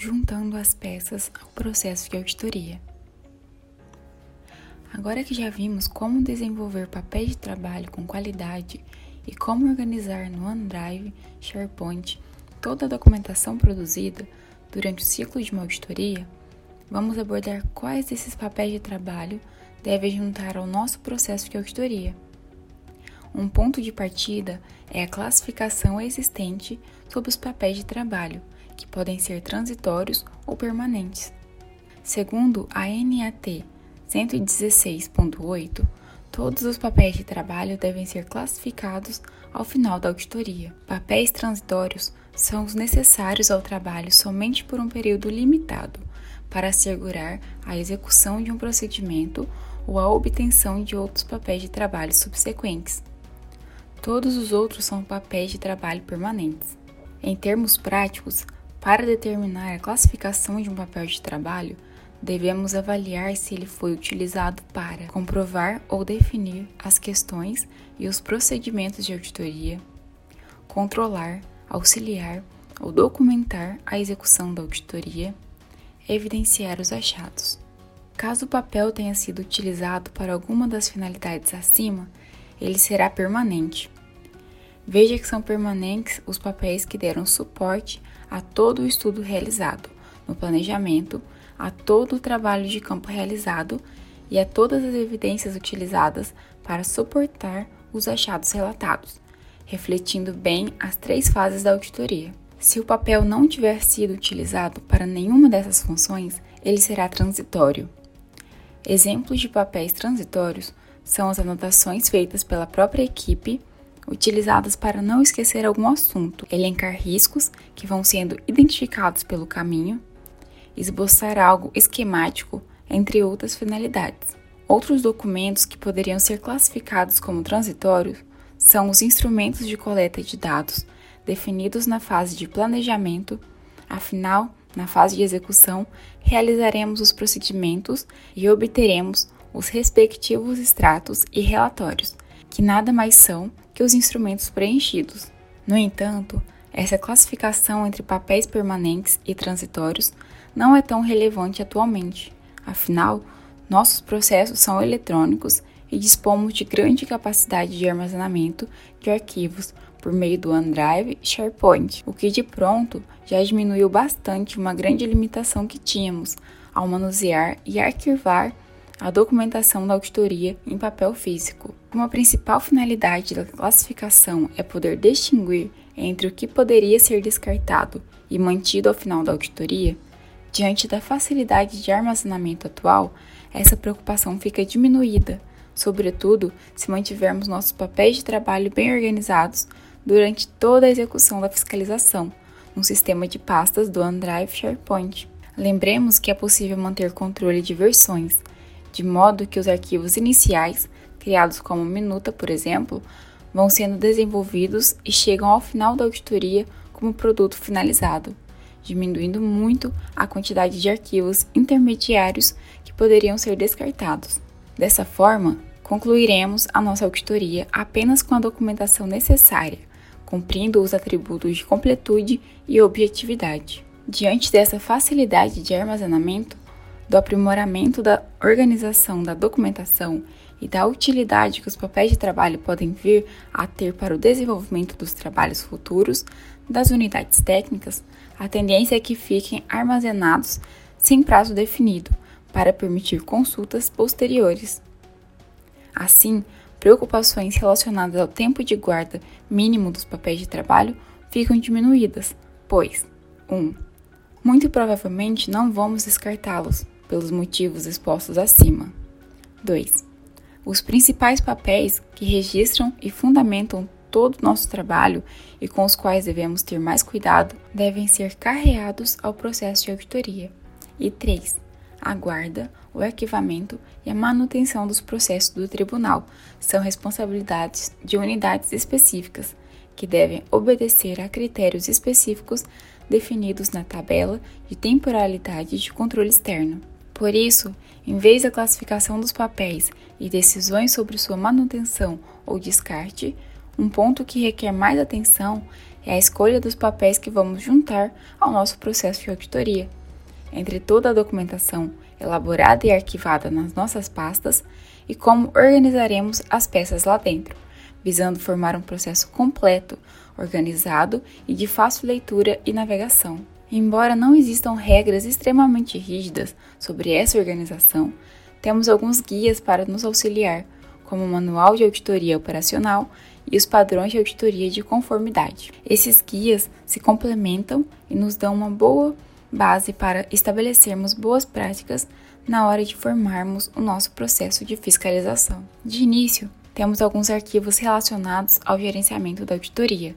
juntando as peças ao processo de auditoria. Agora que já vimos como desenvolver papéis de trabalho com qualidade e como organizar no OneDrive, SharePoint toda a documentação produzida durante o ciclo de uma auditoria, vamos abordar quais desses papéis de trabalho devem juntar ao nosso processo de auditoria. Um ponto de partida é a classificação existente sobre os papéis de trabalho, que podem ser transitórios ou permanentes. Segundo a NAT 116.8, todos os papéis de trabalho devem ser classificados ao final da auditoria. Papéis transitórios são os necessários ao trabalho somente por um período limitado para assegurar a execução de um procedimento ou a obtenção de outros papéis de trabalho subsequentes. Todos os outros são papéis de trabalho permanentes. Em termos práticos, para determinar a classificação de um papel de trabalho, devemos avaliar se ele foi utilizado para comprovar ou definir as questões e os procedimentos de auditoria, controlar, auxiliar ou documentar a execução da auditoria, evidenciar os achados. Caso o papel tenha sido utilizado para alguma das finalidades acima, ele será permanente. Veja que são permanentes os papéis que deram suporte a todo o estudo realizado, no planejamento, a todo o trabalho de campo realizado e a todas as evidências utilizadas para suportar os achados relatados, refletindo bem as três fases da auditoria. Se o papel não tiver sido utilizado para nenhuma dessas funções, ele será transitório. Exemplos de papéis transitórios são as anotações feitas pela própria equipe, utilizadas para não esquecer algum assunto, elencar riscos que vão sendo identificados pelo caminho, esboçar algo esquemático, entre outras finalidades. Outros documentos que poderiam ser classificados como transitórios são os instrumentos de coleta de dados definidos na fase de planejamento, afinal, na fase de execução, realizaremos os procedimentos e obteremos os respectivos extratos e relatórios, que nada mais são que os instrumentos preenchidos. No entanto, essa classificação entre papéis permanentes e transitórios não é tão relevante atualmente, afinal, nossos processos são eletrônicos e dispomos de grande capacidade de armazenamento de arquivos por meio do OneDrive e SharePoint, o que de pronto já diminuiu bastante uma grande limitação que tínhamos ao manusear e arquivar a documentação da auditoria em papel físico. Uma principal finalidade da classificação é poder distinguir entre o que poderia ser descartado e mantido ao final da auditoria. Diante da facilidade de armazenamento atual, essa preocupação fica diminuída, sobretudo se mantivermos nossos papéis de trabalho bem organizados durante toda a execução da fiscalização, no sistema de pastas do OneDrive SharePoint. Lembremos que é possível manter controle de versões, de modo que os arquivos iniciais, criados como minuta, por exemplo, vão sendo desenvolvidos e chegam ao final da auditoria como produto finalizado, diminuindo muito a quantidade de arquivos intermediários que poderiam ser descartados. Dessa forma, concluiremos a nossa auditoria apenas com a documentação necessária, cumprindo os atributos de completude e objetividade. Diante dessa facilidade de armazenamento, do aprimoramento da organização da documentação e da utilidade que os papéis de trabalho podem vir a ter para o desenvolvimento dos trabalhos futuros das unidades técnicas, a tendência é que fiquem armazenados sem prazo definido, para permitir consultas posteriores. Assim, preocupações relacionadas ao tempo de guarda mínimo dos papéis de trabalho ficam diminuídas, pois 1. Um, muito provavelmente não vamos descartá-los, pelos motivos expostos acima. 2. Os principais papéis que registram e fundamentam todo o nosso trabalho e com os quais devemos ter mais cuidado devem ser carreados ao processo de auditoria. E 3 a guarda, o arquivamento e a manutenção dos processos do tribunal são responsabilidades de unidades específicas, que devem obedecer a critérios específicos definidos na tabela de temporalidade de controle externo. Por isso, em vez da classificação dos papéis e decisões sobre sua manutenção ou descarte, um ponto que requer mais atenção é a escolha dos papéis que vamos juntar ao nosso processo de auditoria. Entre toda a documentação elaborada e arquivada nas nossas pastas e como organizaremos as peças lá dentro, visando formar um processo completo, organizado e de fácil leitura e navegação. Embora não existam regras extremamente rígidas sobre essa organização, temos alguns guias para nos auxiliar, como o Manual de Auditoria Operacional e os padrões de auditoria de conformidade. Esses guias se complementam e nos dão uma boa base para estabelecermos boas práticas na hora de formarmos o nosso processo de fiscalização. De início, temos alguns arquivos relacionados ao gerenciamento da auditoria,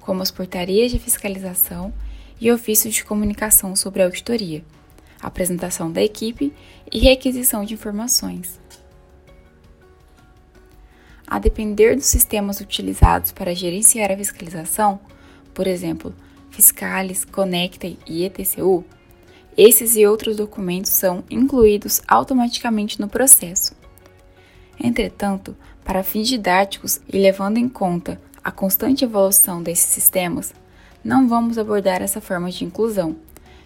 como as portarias de fiscalização e ofícios de comunicação sobre a auditoria, apresentação da equipe e requisição de informações. A depender dos sistemas utilizados para gerenciar a fiscalização, por exemplo, Fiscalis, Conecta e ETCU, esses e outros documentos são incluídos automaticamente no processo. Entretanto, para fins didáticos e levando em conta a constante evolução desses sistemas, não vamos abordar essa forma de inclusão,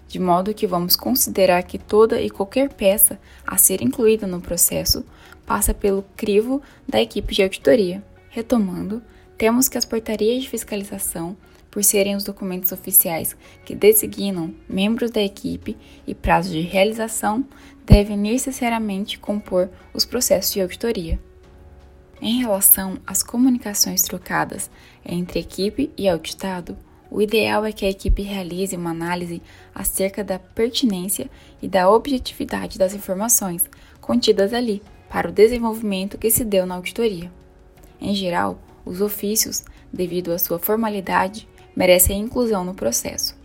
de modo que vamos considerar que toda e qualquer peça a ser incluída no processo passa pelo crivo da equipe de auditoria. Retomando, temos que as portarias de fiscalização por serem os documentos oficiais que designam membros da equipe e prazo de realização, devem necessariamente compor os processos de auditoria. Em relação às comunicações trocadas entre equipe e auditado, o ideal é que a equipe realize uma análise acerca da pertinência e da objetividade das informações contidas ali para o desenvolvimento que se deu na auditoria. Em geral, os ofícios, devido à sua formalidade, merecem inclusão no processo.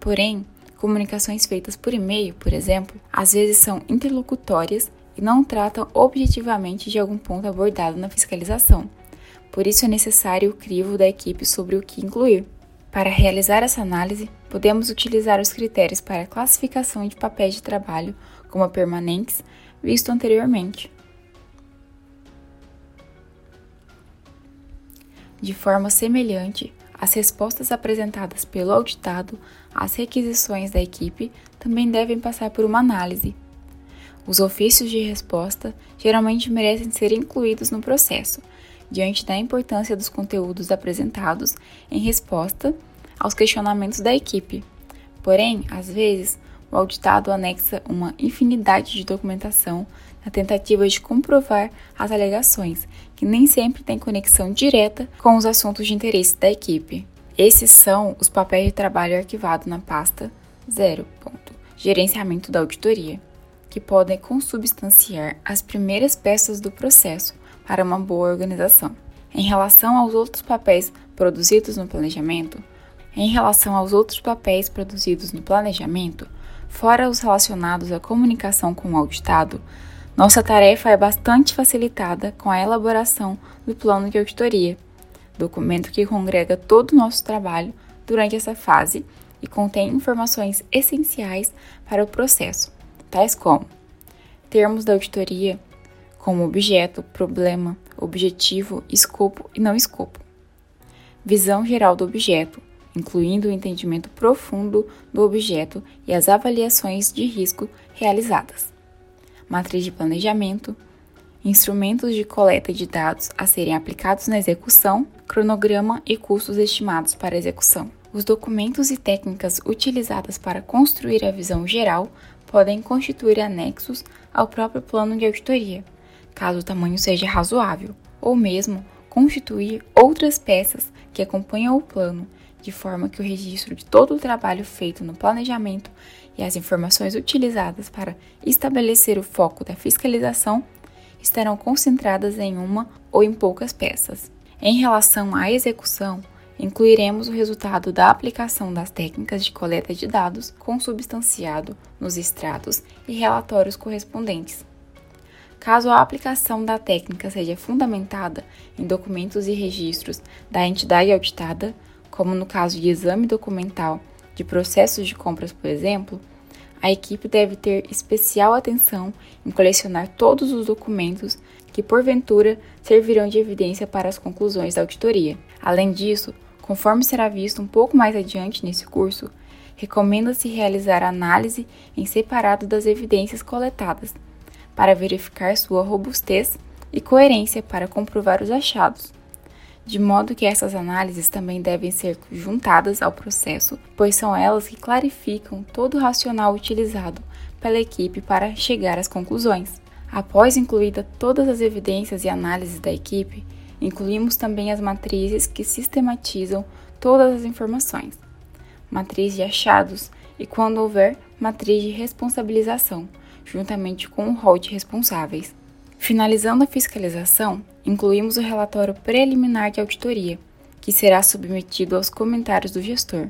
Porém, comunicações feitas por e-mail, por exemplo, às vezes são interlocutórias e não tratam objetivamente de algum ponto abordado na fiscalização. Por isso é necessário o crivo da equipe sobre o que incluir. Para realizar essa análise, podemos utilizar os critérios para classificação de papéis de trabalho como permanentes, visto anteriormente. De forma semelhante, as respostas apresentadas pelo auditado às requisições da equipe também devem passar por uma análise. Os ofícios de resposta geralmente merecem ser incluídos no processo, diante da importância dos conteúdos apresentados em resposta aos questionamentos da equipe. Porém, às vezes, o auditado anexa uma infinidade de documentação na tentativa de comprovar as alegações, que nem sempre têm conexão direta com os assuntos de interesse da equipe. Esses são os papéis de trabalho arquivados na pasta 0. Gerenciamento da auditoria, que podem consubstanciar as primeiras peças do processo para uma boa organização. Em relação aos outros papéis produzidos no planejamento, em relação aos outros papéis produzidos no planejamento, fora os relacionados à comunicação com o auditado, nossa tarefa é bastante facilitada com a elaboração do plano de auditoria, documento que congrega todo o nosso trabalho durante essa fase e contém informações essenciais para o processo, tais como termos da auditoria, como objeto, problema, objetivo, escopo e não escopo, visão geral do objeto, incluindo o entendimento profundo do objeto e as avaliações de risco realizadas. Matriz de planejamento, instrumentos de coleta de dados a serem aplicados na execução, cronograma e custos estimados para execução. Os documentos e técnicas utilizadas para construir a visão geral podem constituir anexos ao próprio plano de auditoria, caso o tamanho seja razoável, ou mesmo constituir outras peças que acompanham o plano, de forma que o registro de todo o trabalho feito no planejamento e as informações utilizadas para estabelecer o foco da fiscalização estarão concentradas em uma ou em poucas peças. Em relação à execução, incluiremos o resultado da aplicação das técnicas de coleta de dados consubstanciado nos extratos e relatórios correspondentes. Caso a aplicação da técnica seja fundamentada em documentos e registros da entidade auditada, como no caso de exame documental de processos de compras, por exemplo, a equipe deve ter especial atenção em colecionar todos os documentos que, porventura, servirão de evidência para as conclusões da auditoria. Além disso, Conforme será visto um pouco mais adiante nesse curso, recomenda-se realizar análise em separado das evidências coletadas, para verificar sua robustez e coerência para comprovar os achados, de modo que essas análises também devem ser juntadas ao processo, pois são elas que clarificam todo o racional utilizado pela equipe para chegar às conclusões. Após incluída todas as evidências e análises da equipe, incluímos também as matrizes que sistematizam todas as informações, matriz de achados e, quando houver, matriz de responsabilização, juntamente com o rol de responsáveis. Finalizando a fiscalização, incluímos o relatório preliminar de auditoria, que será submetido aos comentários do gestor.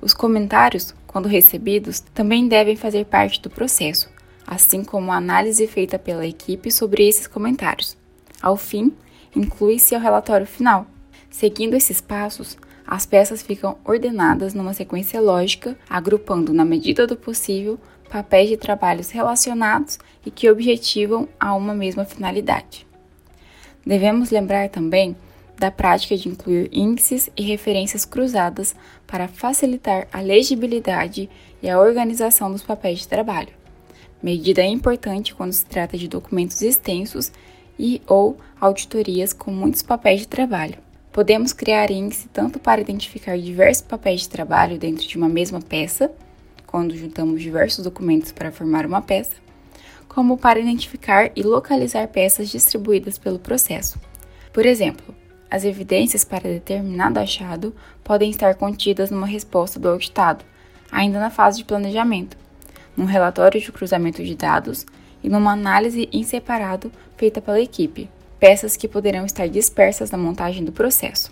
Os comentários, quando recebidos, também devem fazer parte do processo, assim como a análise feita pela equipe sobre esses comentários. Ao fim, inclui-se o relatório final. Seguindo esses passos, as peças ficam ordenadas numa sequência lógica, agrupando, na medida do possível, papéis de trabalhos relacionados e que objetivam a uma mesma finalidade. Devemos lembrar também da prática de incluir índices e referências cruzadas para facilitar a legibilidade e a organização dos papéis de trabalho. Medida importante quando se trata de documentos extensos e ou auditorias com muitos papéis de trabalho. Podemos criar índice tanto para identificar diversos papéis de trabalho dentro de uma mesma peça, quando juntamos diversos documentos para formar uma peça, como para identificar e localizar peças distribuídas pelo processo. Por exemplo, as evidências para determinado achado podem estar contidas numa resposta do auditado, ainda na fase de planejamento, num relatório de cruzamento de dados e numa análise em separado feita pela equipe, peças que poderão estar dispersas na montagem do processo.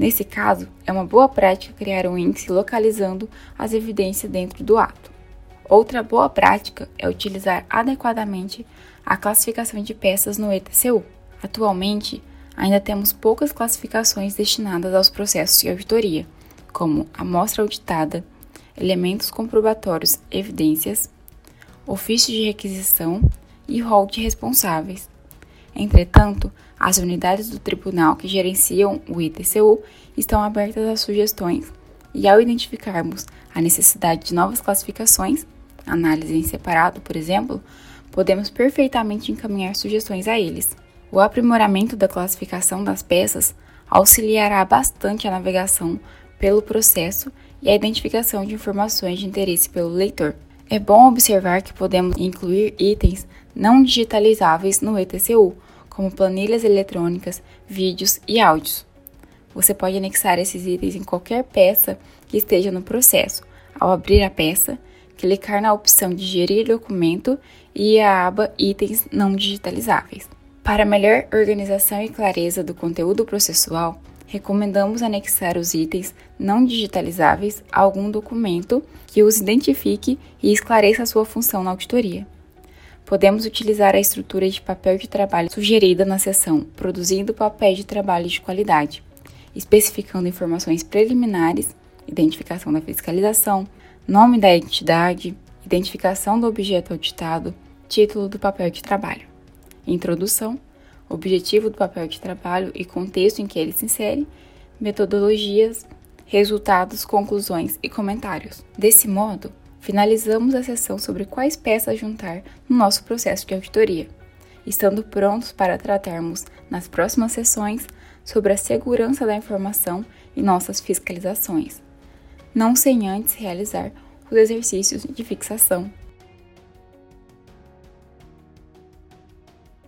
Nesse caso, é uma boa prática criar um índice localizando as evidências dentro do ato. Outra boa prática é utilizar adequadamente a classificação de peças no ETCU. Atualmente, ainda temos poucas classificações destinadas aos processos de auditoria, como amostra auditada, elementos comprobatórios, evidências, ofício de requisição e rol de responsáveis. Entretanto, as unidades do tribunal que gerenciam o ITCU estão abertas a sugestões e, ao identificarmos a necessidade de novas classificações, análise em separado, por exemplo, podemos perfeitamente encaminhar sugestões a eles. O aprimoramento da classificação das peças auxiliará bastante a navegação pelo processo e a identificação de informações de interesse pelo leitor. É bom observar que podemos incluir itens não digitalizáveis no ETCU, como planilhas eletrônicas, vídeos e áudios. Você pode anexar esses itens em qualquer peça que esteja no processo. Ao abrir a peça, clicar na opção de Gerir documento e a aba Itens não digitalizáveis. Para melhor organização e clareza do conteúdo processual, recomendamos anexar os itens não digitalizáveis a algum documento que os identifique e esclareça sua função na auditoria. Podemos utilizar a estrutura de papel de trabalho sugerida na seção Produzindo papéis de trabalho de qualidade, especificando informações preliminares, identificação da fiscalização, nome da entidade, identificação do objeto auditado, título do papel de trabalho, introdução, objetivo do papel de trabalho e contexto em que ele se insere, metodologias, resultados, conclusões e comentários. Desse modo, finalizamos a sessão sobre quais peças juntar no nosso processo de auditoria, estando prontos para tratarmos nas próximas sessões sobre a segurança da informação e nossas fiscalizações, não sem antes realizar os exercícios de fixação.